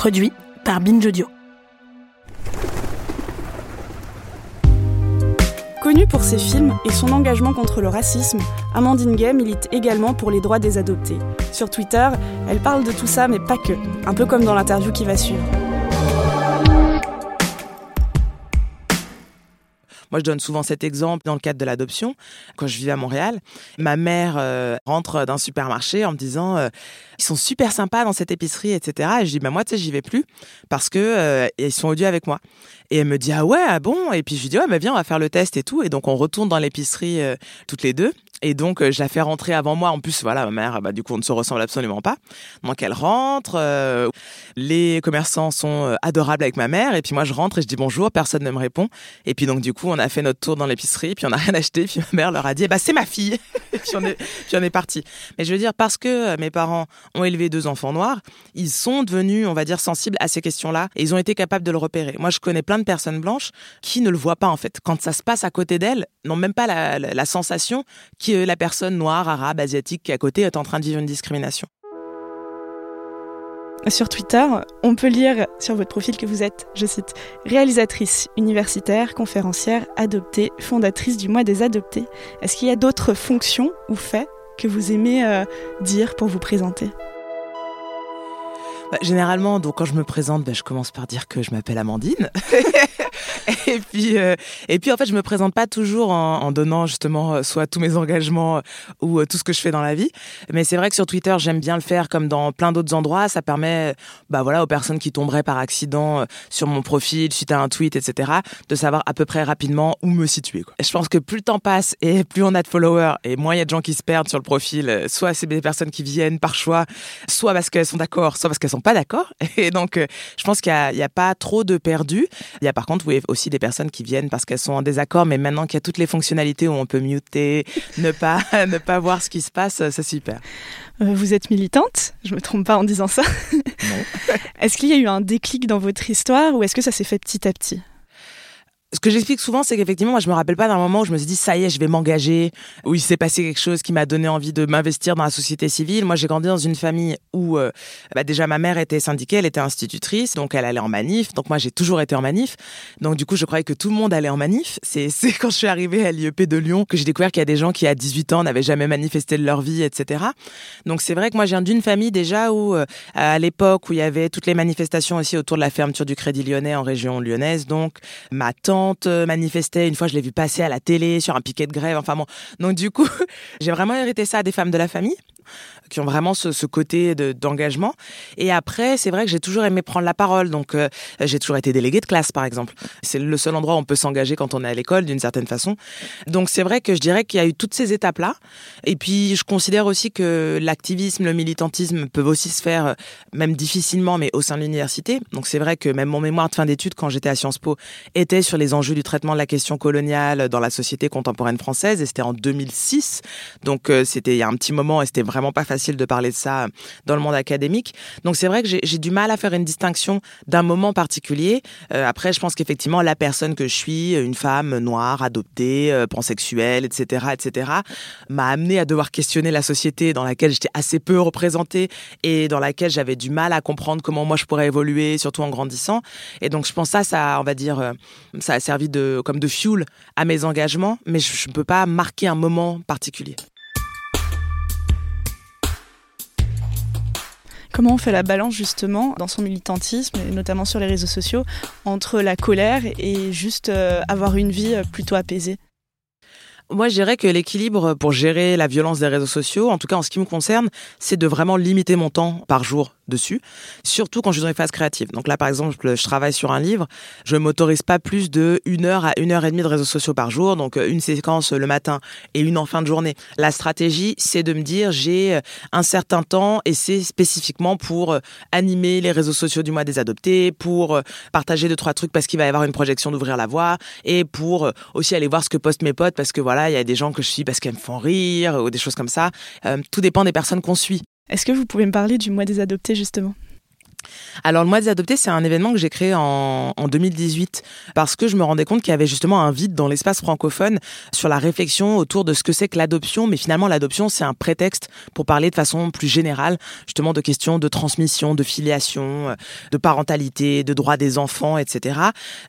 Produit par Binge Audio. Connue pour ses films et son engagement contre le racisme, Amandine Gay milite également pour les droits des adoptés. Sur Twitter, elle parle de tout ça, mais pas que, un peu comme dans l'interview qui va suivre. Moi, je donne souvent cet exemple dans le cadre de l'adoption. Quand je vivais à Montréal, ma mère euh, rentre d'un supermarché en me disant euh, ils sont super sympas dans cette épicerie, etc. Et je dis bah moi, tu sais, j'y vais plus parce que euh, ils sont odieux avec moi. Et elle me dit ah ouais, ah bon? Et puis je lui dis ouais, mais viens, on va faire le test et tout. Et donc on retourne dans l'épicerie toutes les deux. Et donc, je la fais rentrer avant moi. En plus, voilà, ma mère, bah, du coup, on ne se ressemble absolument pas. Donc, elle rentre. les commerçants sont adorables avec ma mère. Et puis, moi, je rentre et je dis bonjour. Personne ne me répond. Et puis, donc, du coup, on a fait notre tour dans l'épicerie, puis on n'a rien acheté, puis ma mère leur a dit, bah, c'est ma fille. et puis on, est, puis on est parti. Mais je veux dire, parce que euh, mes parents ont élevé deux enfants noirs, ils sont devenus, on va dire, sensibles à ces questions-là, et ils ont été capables de le repérer. Moi, je connais plein de personnes blanches qui ne le voient pas, en fait. Quand ça se passe à côté d'elles, n'ont même pas la, la sensation la personne noire, arabe, asiatique qui est à côté est en train de vivre une discrimination. Sur Twitter, on peut lire sur votre profil que vous êtes, je cite, réalisatrice universitaire, conférencière, adoptée, fondatrice du mois des adoptés. Est-ce qu'il y a d'autres fonctions ou faits que vous aimez euh, dire pour vous présenter? Bah, Généralement, donc quand je me présente, bah, je commence par dire que je m'appelle Amandine. et puis, euh, et puis en fait, je me présente pas toujours en, en donnant justement euh, soit tous mes engagements euh, ou tout ce que je fais dans la vie. Mais c'est vrai que sur Twitter, j'aime bien le faire comme dans plein d'autres endroits. Ça permet, bah voilà, aux personnes qui tomberaient par accident sur mon profil suite à un tweet, etc., de savoir à peu près rapidement où me situer. Quoi. je pense que plus le temps passe et plus on a de followers et moins il y a de gens qui se perdent sur le profil. Soit c'est des personnes qui viennent par choix, soit parce qu'elles sont d'accord, soit parce qu'elles sont pas d'accord. Et donc, je pense qu'il n'y a, a, pas trop de perdus. Il y a par contre, oui, aussi des personnes qui viennent parce qu'elles sont en désaccord, mais maintenant qu'il y a toutes les fonctionnalités où on peut muter, ne pas, ne pas voir ce qui se passe, c'est super. Euh, vous êtes militante, je me trompe pas en disant ça. Non. est-ce qu'il y a eu un déclic dans votre histoire ou est-ce que ça s'est fait petit à petit? Ce que j'explique souvent, c'est qu'effectivement, moi, je me rappelle pas d'un moment où je me suis dit, ça y est, je vais m'engager, où il s'est passé quelque chose qui m'a donné envie de m'investir dans la société civile. Moi, j'ai grandi dans une famille où, euh, bah, déjà, ma mère était syndiquée, elle était institutrice, donc elle allait en manif. Donc moi, j'ai toujours été en manif. Donc du coup, je croyais que tout le monde allait en manif. C'est quand je suis arrivée à l'IEP de Lyon que j'ai découvert qu'il y a des gens qui, à 18 ans, n'avaient jamais manifesté de leur vie, etc. Donc c'est vrai que moi, je viens d'une famille déjà où, euh, à l'époque où il y avait toutes les manifestations aussi autour de la fermeture du Crédit Lyonnais en région lyonnaise, donc ma tante euh, manifestait. Une fois, je l'ai vu passer à la télé sur un piquet de grève. Enfin bon. Donc du coup, j'ai vraiment hérité ça des femmes de la famille qui ont vraiment ce, côté d'engagement. et après, c'est vrai que j'ai toujours aimé prendre la parole. Donc, euh, j'ai toujours été déléguée de classe, par exemple. C'est le seul endroit où on peut s'engager quand on est à l'école, d'une certaine façon. Donc, c'est vrai que je dirais qu'il y a eu toutes ces étapes-là. Et puis, je considère aussi que l'activisme, le militantisme peuvent aussi se faire, euh, même difficilement, mais au sein de l'université. Donc, c'est vrai que même mon mémoire de fin d'études, quand j'étais à Sciences Po, était sur les enjeux du traitement de la question coloniale dans la société contemporaine française. Et c'était en 2006. Donc, euh, c'était il y a un petit moment et c'était vraiment pas facile de parler de ça dans le monde académique. Donc c'est vrai que j'ai du mal à faire une distinction d'un moment particulier. Euh, après, je pense qu'effectivement, la personne que je suis, une femme noire, adoptée, euh, pansexuelle, etc., etc., m'a amené à devoir questionner la société dans laquelle j'étais assez peu représentée et dans laquelle j'avais du mal à comprendre comment moi je pourrais évoluer, surtout en grandissant. Et donc je pense ça, ça, on va dire, euh, ça a servi de comme de fuel à mes engagements, mais je ne peux pas marquer un moment particulier. Comment on fait la balance justement dans son militantisme, notamment sur les réseaux sociaux, entre la colère et juste euh, avoir une vie euh, plutôt apaisée moi, je dirais que l'équilibre pour gérer la violence des réseaux sociaux, en tout cas en ce qui me concerne, c'est de vraiment limiter mon temps par jour dessus, surtout quand je suis dans les phases créatives. Donc là, par exemple, je travaille sur un livre, je m'autorise pas plus de une heure à une heure et demie de réseaux sociaux par jour, donc euh, une séquence le matin et une en fin de journée. La stratégie, c'est de me dire j'ai euh, un certain temps et c'est spécifiquement pour euh, animer les réseaux sociaux du mois des adoptés, pour partager deux trois trucs parce qu'il va y avoir une projection d'ouvrir la voie et pour aussi aller voir ce que postent mes potes parce que voilà, il y a des gens que je suis parce qu'elles me font rire ou des choses comme ça. tout dépend des personnes qu'on suit. Est-ce que vous pouvez me parler du mois des adoptés justement? Alors, le mois des adoptés, c'est un événement que j'ai créé en, en, 2018 parce que je me rendais compte qu'il y avait justement un vide dans l'espace francophone sur la réflexion autour de ce que c'est que l'adoption. Mais finalement, l'adoption, c'est un prétexte pour parler de façon plus générale, justement, de questions de transmission, de filiation, de parentalité, de droits des enfants, etc.,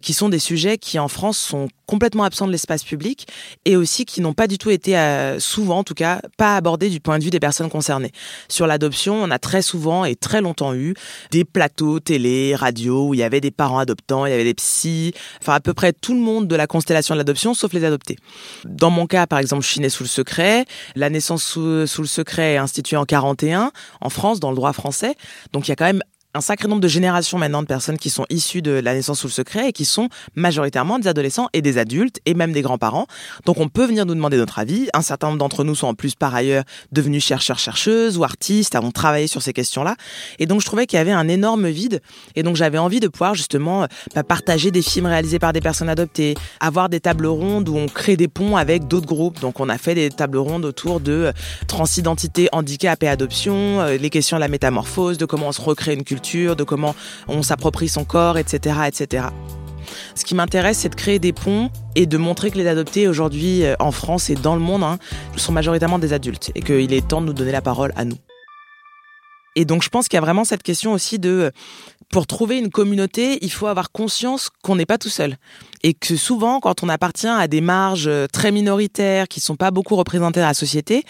qui sont des sujets qui, en France, sont complètement absents de l'espace public et aussi qui n'ont pas du tout été, euh, souvent en tout cas, pas abordés du point de vue des personnes concernées. Sur l'adoption, on a très souvent et très longtemps eu des plateaux télé, radio, où il y avait des parents adoptants, il y avait des psys, enfin à peu près tout le monde de la constellation de l'adoption, sauf les adoptés. Dans mon cas, par exemple, je suis née sous le secret. La naissance sous, sous le secret est instituée en 41 en France, dans le droit français. Donc il y a quand même un sacré nombre de générations maintenant de personnes qui sont issues de la naissance sous le secret et qui sont majoritairement des adolescents et des adultes et même des grands-parents. Donc on peut venir nous demander notre avis. Un certain nombre d'entre nous sont en plus par ailleurs devenus chercheurs, chercheuses ou artistes, avons travaillé sur ces questions-là. Et donc je trouvais qu'il y avait un énorme vide. Et donc j'avais envie de pouvoir justement bah, partager des films réalisés par des personnes adoptées, avoir des tables rondes où on crée des ponts avec d'autres groupes. Donc on a fait des tables rondes autour de euh, transidentité, handicap et adoption, euh, les questions de la métamorphose, de comment on se recrée une culture de comment on s'approprie son corps, etc., etc. Ce qui m'intéresse, c'est de créer des ponts et de montrer que les adoptés aujourd'hui euh, en France et dans le monde hein, sont majoritairement des adultes et qu'il est temps de nous donner la parole à nous. Et donc je pense qu'il y a vraiment cette question aussi de pour trouver une communauté, il faut avoir conscience qu'on n'est pas tout seul. Et que souvent, quand on appartient à des marges euh, très minoritaires, qui sont pas beaucoup représentées dans la société,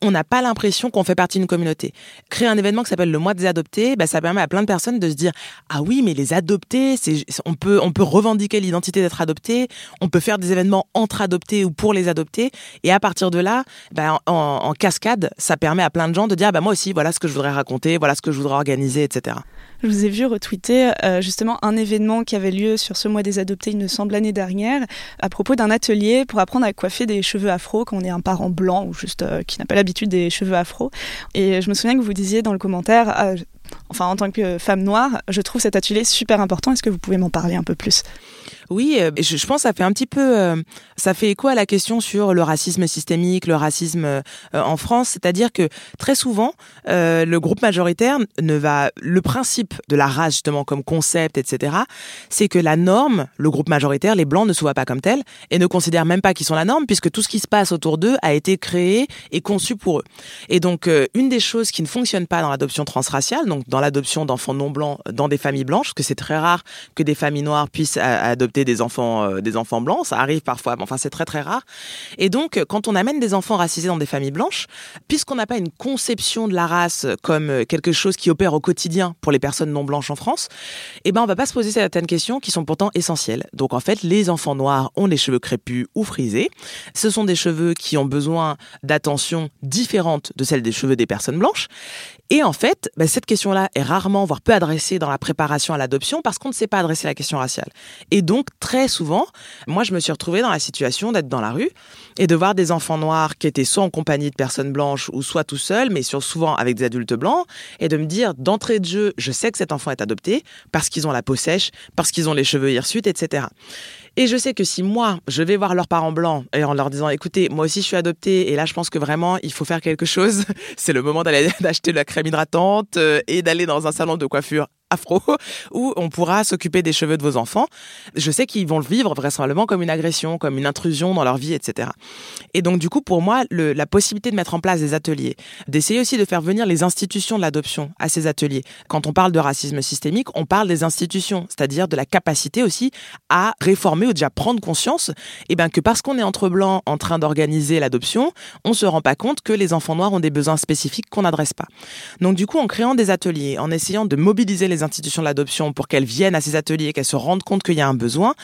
on n'a pas l'impression qu'on fait partie d'une communauté. Créer un événement qui s'appelle le mois des adoptés, bah, ça permet à plein de personnes de se dire, ah oui, mais les adoptés, on peut, revendiquer l'identité d'être adopté, on peut faire des événements entre adoptés ou pour les adoptés. Et à partir de là, bah, en, cascade, ça permet à plein de gens de dire, bah, moi aussi, voilà ce que je voudrais raconter, voilà ce que je voudrais organiser, etc. Je vous ai vu retweeter euh, justement un événement qui avait lieu sur ce mois des adoptés, il me semble, l'année dernière, à propos d'un atelier pour apprendre à coiffer des cheveux afro quand on est un parent blanc ou juste euh, qui n'a pas l'habitude des cheveux afro. Et je me souviens que vous disiez dans le commentaire, euh, enfin en tant que femme noire, je trouve cet atelier super important. Est-ce que vous pouvez m'en parler un peu plus? Oui, euh, je, pense que ça fait un petit peu, euh, ça fait écho à la question sur le racisme systémique, le racisme euh, en France, c'est-à-dire que très souvent, le groupe majoritaire ne va, le principe de la race justement comme concept, etc., c'est que la norme, le groupe majoritaire, les blancs ne se voient pas comme tel et ne considèrent même pas qu'ils sont la norme puisque tout ce qui se passe autour d'eux a été créé et conçu pour eux. Et donc, une des choses qui ne fonctionne pas dans l'adoption transraciale, donc dans l'adoption d'enfants non blancs dans des familles blanches, que c'est très rare que des familles noires puissent adopter des enfants, euh, des enfants blancs. Ça arrive parfois, mais enfin c'est très très rare. Et donc, quand on amène des enfants racisés dans des familles blanches, puisqu'on n'a pas une conception de la race comme euh, quelque chose qui opère au quotidien pour les personnes non blanches en France, eh ben on va pas se poser certaines questions qui sont pourtant essentielles. Donc en fait, les enfants noirs ont les cheveux crépus ou frisés. Ce sont des cheveux qui ont besoin d'attention différente de celle des cheveux des personnes blanches. Et en fait, ben, cette question-là est rarement, voire peu adressée dans la préparation à l'adoption parce qu'on ne sait pas adresser la question raciale. Et donc, très souvent, moi, je me suis retrouvée dans la situation d'être dans la rue et de voir des enfants noirs qui étaient soit en compagnie de personnes blanches ou soit tout seuls, mais souvent avec des adultes blancs, et de me dire, d'entrée de jeu, je sais que cet enfant est adopté parce qu'ils ont la peau sèche, parce qu'ils ont les cheveux hirsutes, etc. Et je sais que si moi, je vais voir leurs parents blancs et en leur disant, écoutez, moi aussi je suis adoptée et là je pense que vraiment il faut faire quelque chose, c'est le moment d'aller d'acheter la crème hydratante euh, et d'aller dans un salon de coiffure afro où on pourra s'occuper des cheveux de vos enfants. Je sais qu'ils vont le vivre vraisemblablement comme une agression, comme une intrusion dans leur vie, etc. Et donc du coup, pour moi, la possibilité de mettre en place des ateliers, d'essayer aussi de faire venir les institutions de l'adoption à ces ateliers. Quand on parle de racisme systémique, on parle des institutions, c'est-à-dire de la capacité aussi à réformer ou déjà prendre conscience, eh ben que parce qu'on est entre blancs en train d'organiser l'adoption, on se rend pas compte que les enfants noirs ont des besoins spécifiques qu'on n'adresse pas. Donc du coup, en créant des ateliers, en essayant de mobiliser les institutions de l'adoption pour qu'elles viennent à ces ateliers, qu'elles se rendent compte qu'il y a un besoin.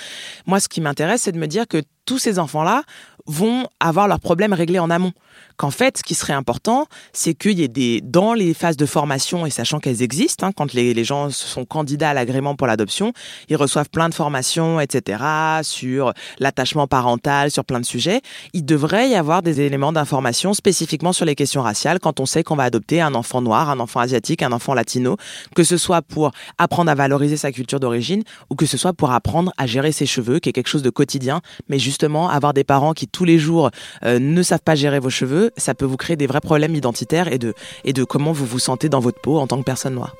Moi, ce qui m'intéresse, c'est de me dire que tous ces enfants-là vont avoir leurs problèmes réglés en amont qu'en fait, ce qui serait important, c'est qu'il y ait des, dans les phases de formation, et sachant qu'elles existent, hein, quand les, les, gens sont candidats à l'agrément pour l'adoption, ils reçoivent plein de formations, etc., sur l'attachement parental, sur plein de sujets. Il devrait y avoir des éléments d'information spécifiquement sur les questions raciales quand on sait qu'on va adopter un enfant noir, un enfant asiatique, un enfant latino, que ce soit pour apprendre à valoriser sa culture d'origine ou que ce soit pour apprendre à gérer ses cheveux, qui est quelque chose de quotidien, mais justement avoir des parents qui tous les jours euh, ne savent pas gérer vos cheveux, ça peut vous créer des vrais problèmes identitaires et de, et de comment vous vous sentez dans votre peau en tant que personne noire.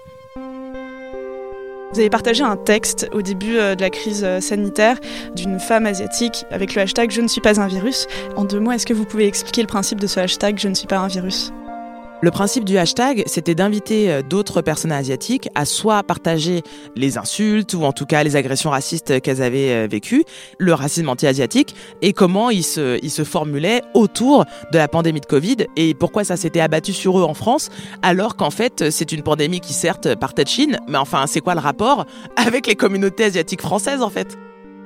Vous avez partagé un texte au début euh, de la crise euh, sanitaire d'une femme asiatique avec le hashtag Je ne suis pas un virus. En deux mots, est-ce que vous pouvez expliquer le principe de ce hashtag Je ne suis pas un virus? Le principe du hashtag, c'était d'inviter euh, d'autres personnes asiatiques à soit partager les insultes ou en tout cas les agressions racistes qu'elles avaient euh, vécues, le racisme anti-asiatique et comment ils se, ils se formulaient autour de la pandémie de Covid et pourquoi ça s'était abattu sur eux en France alors qu'en fait c'est une pandémie qui certes partait de Chine, mais enfin c'est quoi le rapport avec les communautés asiatiques françaises en fait?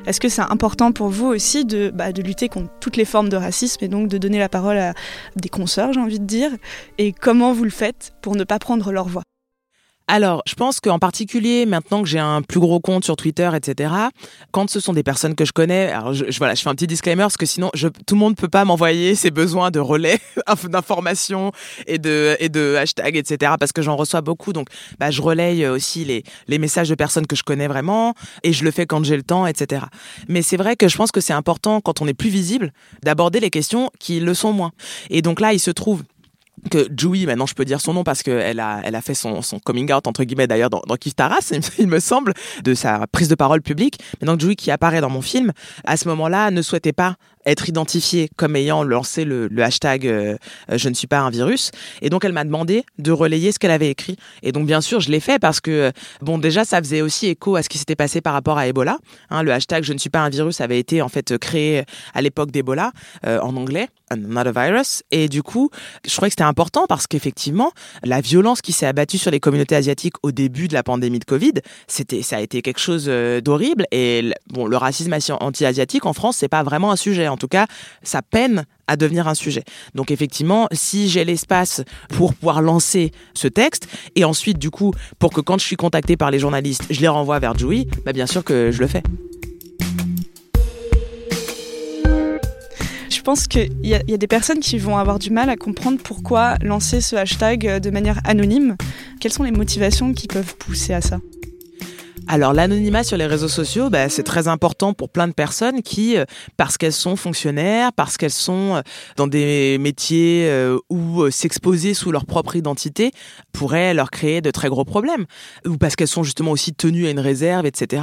Est-ce que c'est important pour vous aussi de, bah, de, lutter contre toutes les formes de racisme et donc de donner la parole à des consoeurs, j'ai envie de dire? Et comment vous le faites pour ne pas prendre leur voix? Alors, je pense qu'en particulier, maintenant que j'ai un plus gros compte sur Twitter, etc., quand ce sont des personnes que je connais, alors je, voilà, je fais un petit disclaimer parce que sinon, je, tout le monde ne peut pas m'envoyer ses besoins de relais d'informations et de, et de hashtags, etc., parce que j'en reçois beaucoup. Donc, bah, je relaye aussi les, les messages de personnes que je connais vraiment et je le fais quand j'ai le temps, etc. Mais c'est vrai que je pense que c'est important, quand on est plus visible, d'aborder les questions qui le sont moins. Et donc là, il se trouve que Joey, maintenant je peux dire son nom parce qu'elle a, elle a fait son, son coming out, entre guillemets d'ailleurs, dans, dans Taras, il me semble, de sa prise de parole publique. Donc Joey qui apparaît dans mon film, à ce moment-là, ne souhaitait pas être identifiée comme ayant lancé le, hashtag euh, je ne suis pas un virus et donc elle m'a demandé de relayer ce qu'elle avait écrit et donc bien sûr je l'ai fait parce que bon déjà ça faisait aussi écho à ce qui s'était passé par rapport à Ebola hein, le hashtag je ne suis pas un virus avait été en fait créé à l'époque d'Ebola euh, en anglais not a virus et du coup je croyais que c'était important parce qu'effectivement, la violence qui s'est abattue sur les communautés asiatiques au début de la pandémie de Covid, c'était, ça a été quelque chose euh, d'horrible. Et bon, le racisme anti-asiatique en France, c'est pas vraiment un sujet. En tout cas, ça peine à devenir un sujet. Donc effectivement, si j'ai l'espace pour pouvoir lancer ce texte, et ensuite du coup, pour que quand je suis contacté par les journalistes, je les renvoie vers Joey, bah bien sûr que je le fais. je pense qu'il y, a des personnes qui vont avoir du mal à comprendre pourquoi lancer ce hashtag euh, de manière anonyme. Quelles sont les motivations qui peuvent pousser à ça? Alors l'anonymat sur les réseaux sociaux, bah, c'est très important pour plein de personnes qui, euh, parce qu'elles sont fonctionnaires, parce qu'elles sont euh, dans des métiers euh, où s'exposer sous leur propre identité pourrait leur créer de très gros problèmes, ou parce qu'elles sont justement aussi tenues à une réserve, etc.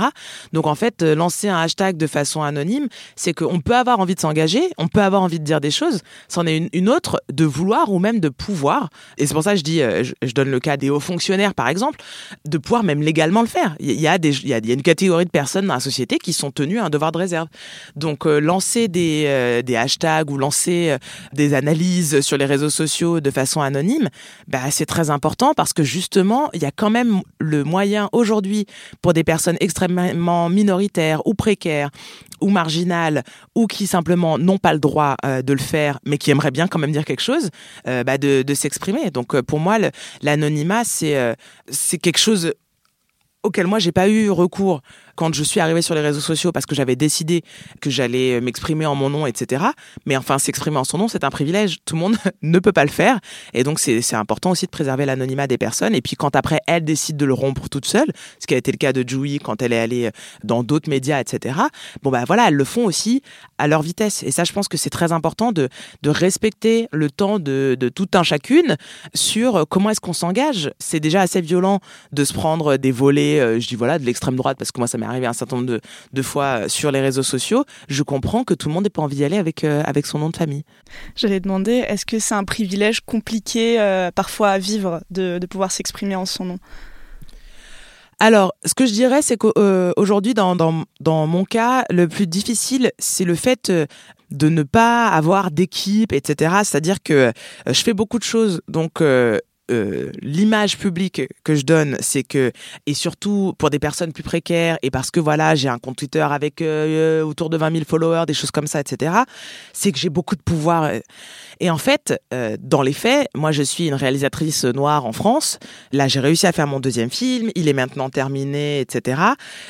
Donc en fait, lancer un hashtag de façon anonyme, c'est qu'on peut avoir envie de s'engager, on peut avoir envie de dire des choses, c'en est une, autre de vouloir ou même de pouvoir. Et c'est pour ça que je dis, je, donne le cas des hauts fonctionnaires par exemple, de pouvoir même légalement le faire. Il y, a, une catégorie de personnes dans la société qui sont tenues à un devoir de réserve. Donc euh, lancer des, euh, des hashtags ou lancer euh, des analyses sur les réseaux sociaux de façon anonyme, bah, c'est très important parce que justement, il y a quand même le moyen aujourd'hui pour des personnes extrêmement minoritaires ou précaires ou marginales ou qui simplement n'ont pas le droit de le faire mais qui aimeraient bien quand même dire quelque chose, bah, de, s'exprimer. Donc pour moi, l'anonymat, c'est quelque chose auquel moi j'ai pas eu recours quand je suis arrivée sur les réseaux sociaux parce que j'avais décidé que j'allais euh, m'exprimer en mon nom, etc. Mais enfin, s'exprimer en son nom, c'est un privilège. Tout le monde ne peut pas le faire. Et donc, c'est important aussi de préserver l'anonymat des personnes. Et puis, quand après, elle décide de le rompre toute seule, ce qui a été le cas de Joey quand elle est allée euh, dans d'autres médias, etc. Bon, bah voilà, elles le font aussi à leur vitesse. Et ça, je pense que c'est très important de, respecter le temps de, de tout un chacune sur euh, comment est-ce qu'on s'engage. C'est déjà assez violent de se prendre des volets, je dis voilà, de l'extrême droite, parce que moi, ça m'est arrivé un certain nombre de, de, fois euh, sur les réseaux sociaux, je comprends que tout le monde n'ait pas envie d'y aller avec, euh, avec son nom de famille. J'allais demander, est-ce que c'est un privilège compliqué euh, parfois à vivre de, de pouvoir s'exprimer en son nom? Alors, ce que je dirais, c'est qu'aujourd'hui, dans, dans, dans, mon cas, le plus difficile, c'est le fait de ne pas avoir d'équipe, etc. C'est-à-dire que je fais beaucoup de choses, donc euh, l'image publique que je donne, c'est que, et surtout pour des personnes plus précaires, et parce que voilà, j'ai un compte Twitter avec euh, autour de 20 000 followers, des choses comme ça, etc., c'est que j'ai beaucoup de pouvoir. Et en fait, euh, dans les faits, moi je suis une réalisatrice noire en France. Là, j'ai réussi à faire mon deuxième film, il est maintenant terminé, etc.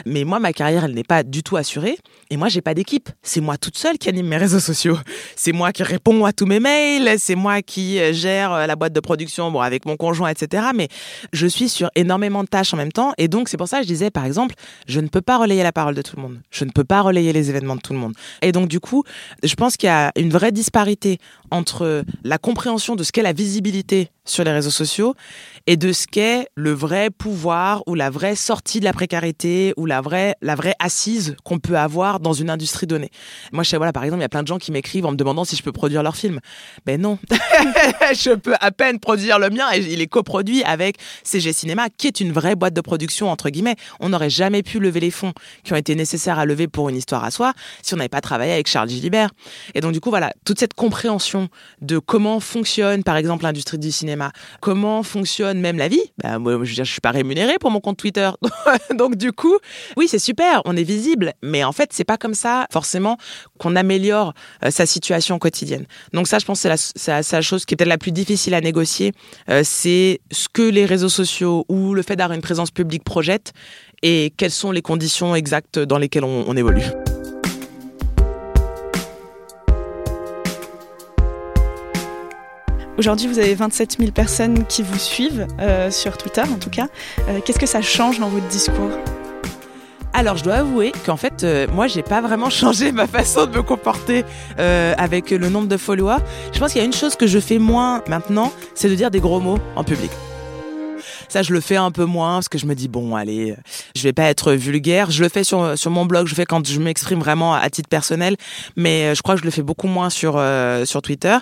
Mais moi, ma carrière, elle n'est pas du tout assurée. Et moi, j'ai pas d'équipe. C'est moi toute seule qui anime mes réseaux sociaux. C'est moi qui réponds à tous mes mails. C'est moi qui gère la boîte de production, bon, avec mon conjoint, etc. Mais je suis sur énormément de tâches en même temps. Et donc, c'est pour ça que je disais, par exemple, je ne peux pas relayer la parole de tout le monde. Je ne peux pas relayer les événements de tout le monde. Et donc, du coup, je pense qu'il y a une vraie disparité entre la compréhension de ce qu'est la visibilité sur les réseaux sociaux et de ce qu'est le vrai pouvoir ou la vraie sortie de la précarité ou la vraie, la vraie assise qu'on peut avoir dans une industrie donnée. Moi, je sais, voilà, par exemple, il y a plein de gens qui m'écrivent en me demandant si je peux produire leur film. Ben non, je peux à peine produire le mien il est coproduit avec CG Cinéma, qui est une vraie boîte de production, entre guillemets. On n'aurait jamais pu lever les fonds qui ont été nécessaires à lever pour une histoire à soi si on n'avait pas travaillé avec Charles Gilibert. Et donc, du coup, voilà, toute cette compréhension de comment fonctionne, par exemple, l'industrie du cinéma, comment fonctionne même la vie. Ben, je veux dire, je suis pas rémunérée pour mon compte Twitter. donc, du coup, oui, c'est super, on est visible, mais en fait, c'est pas comme ça, forcément, qu'on améliore euh, sa situation quotidienne. Donc ça, je pense, c'est la, chose qui est peut-être la plus difficile à négocier, euh, c'est ce que les réseaux sociaux ou le fait d'avoir une présence publique projettent et quelles sont les conditions exactes dans lesquelles on évolue. Aujourd'hui, vous avez 27 000 personnes qui vous suivent euh, sur Twitter, en tout cas. Qu'est-ce que ça change dans votre discours? Alors, je dois avouer qu'en fait, euh, moi, j'ai pas vraiment changé ma façon de me comporter avec le nombre de followers. Je pense qu'il y a une chose que je fais moins maintenant, c'est de dire des gros mots en public. Ça, je le fais un peu moins parce que je me dis bon, allez, je vais pas être vulgaire. Je le fais sur sur mon blog, je fais quand je m'exprime vraiment à titre personnel, mais euh, je crois que je le fais beaucoup moins sur euh, sur Twitter.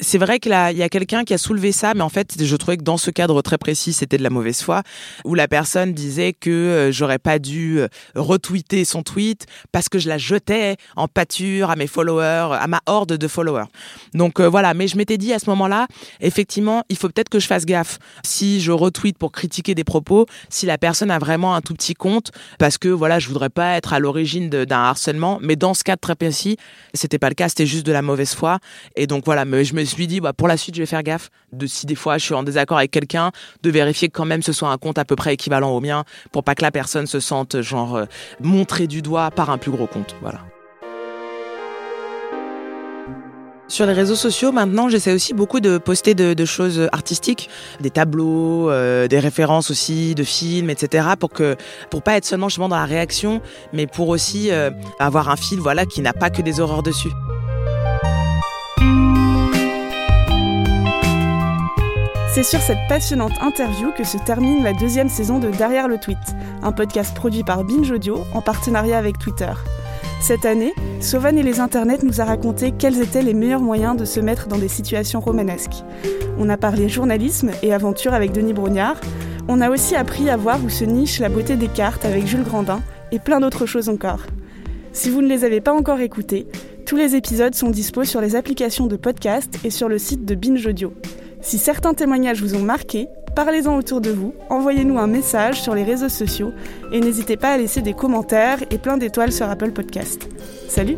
C'est vrai qu'il y a quelqu'un qui a soulevé ça, mais en fait, je trouvais que dans ce cadre très précis, c'était de la mauvaise foi, où la personne disait que euh, j'aurais pas dû retweeter son tweet parce que je la jetais en pâture à mes followers, à ma horde de followers. Donc voilà, mais je m'étais dit à ce moment-là, effectivement, il faut peut-être que je fasse gaffe. Si je retweet pour critiquer des propos si la personne a vraiment un tout petit compte parce que voilà, je voudrais pas être à l'origine d'un harcèlement, mais dans ce cas très précis, c'était pas le cas, c'était juste de la mauvaise foi. Et donc voilà, mais je me suis dit bah pour la suite, je vais faire gaffe de si des fois je suis en désaccord avec quelqu'un, de vérifier que quand même ce soit un compte à peu près équivalent au mien pour pas que la personne se sente genre euh, montrée du doigt par un plus gros compte, voilà. Sur les réseaux sociaux, maintenant, j'essaie aussi beaucoup de poster de, choses artistiques, des tableaux, euh, des références aussi de films, etc. pour que, pas être seulement dans la réaction, mais pour aussi euh, avoir un fil, voilà, qui n'a pas que des horreurs dessus. C'est sur cette passionnante interview que se termine la deuxième saison de Derrière le tweet, un podcast produit par Binge Audio en partenariat avec Twitter. Cette année, Sauvan et les internets nous a raconté quels étaient les meilleurs moyens de se mettre dans des situations romanesques. On a parlé journalisme et aventure avec Denis Brognard. On a aussi appris à voir où se niche la beauté des cartes avec Jules Grandin et plein d'autres choses encore. Si vous ne les avez pas encore écoutés, tous les épisodes sont dispos sur les applications de podcast et sur le site de Binge Audio. Si certains témoignages vous ont marqué, Parlez-en autour de vous, envoyez-nous un message sur les réseaux sociaux et n'hésitez pas à laisser des commentaires et plein d'étoiles sur Apple Podcast. Salut